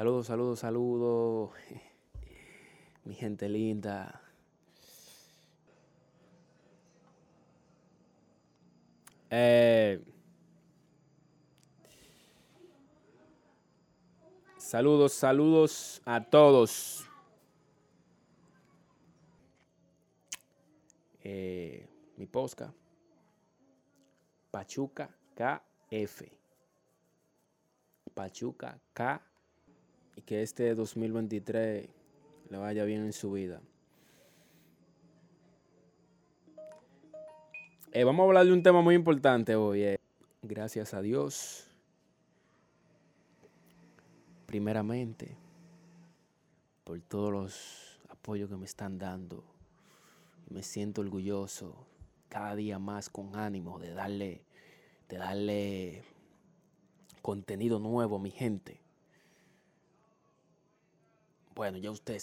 Saludos, saludos, saludos. Mi gente linda. Eh, saludos, saludos a todos. Eh, mi posca. Pachuca KF. Pachuca K. Y que este 2023 le vaya bien en su vida. Eh, vamos a hablar de un tema muy importante hoy. eh. Gracias a Dios. Primeramente, por todos los apoyos que me están dando. Me siento orgulloso cada día más con ánimo de darle, de darle contenido nuevo a mi gente. Bueno, ya usted